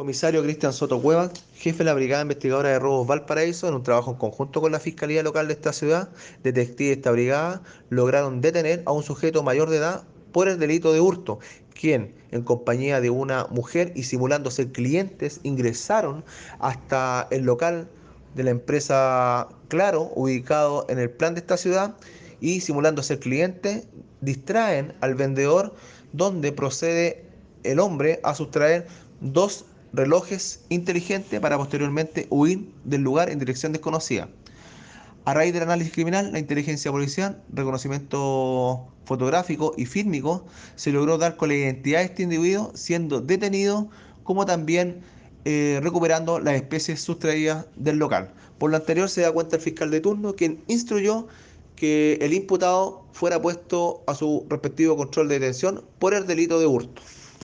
Comisario Cristian Soto Cueva, jefe de la Brigada Investigadora de Robos Valparaíso, en un trabajo en conjunto con la Fiscalía Local de esta ciudad, detectives de esta brigada lograron detener a un sujeto mayor de edad por el delito de hurto, quien, en compañía de una mujer y simulando ser clientes, ingresaron hasta el local de la empresa Claro, ubicado en el plan de esta ciudad, y simulando ser cliente, distraen al vendedor, donde procede el hombre a sustraer dos relojes inteligentes para posteriormente huir del lugar en dirección desconocida. A raíz del análisis criminal, la inteligencia policial, reconocimiento fotográfico y fílmico, se logró dar con la identidad de este individuo siendo detenido como también eh, recuperando las especies sustraídas del local. Por lo anterior se da cuenta el fiscal de turno quien instruyó que el imputado fuera puesto a su respectivo control de detención por el delito de hurto.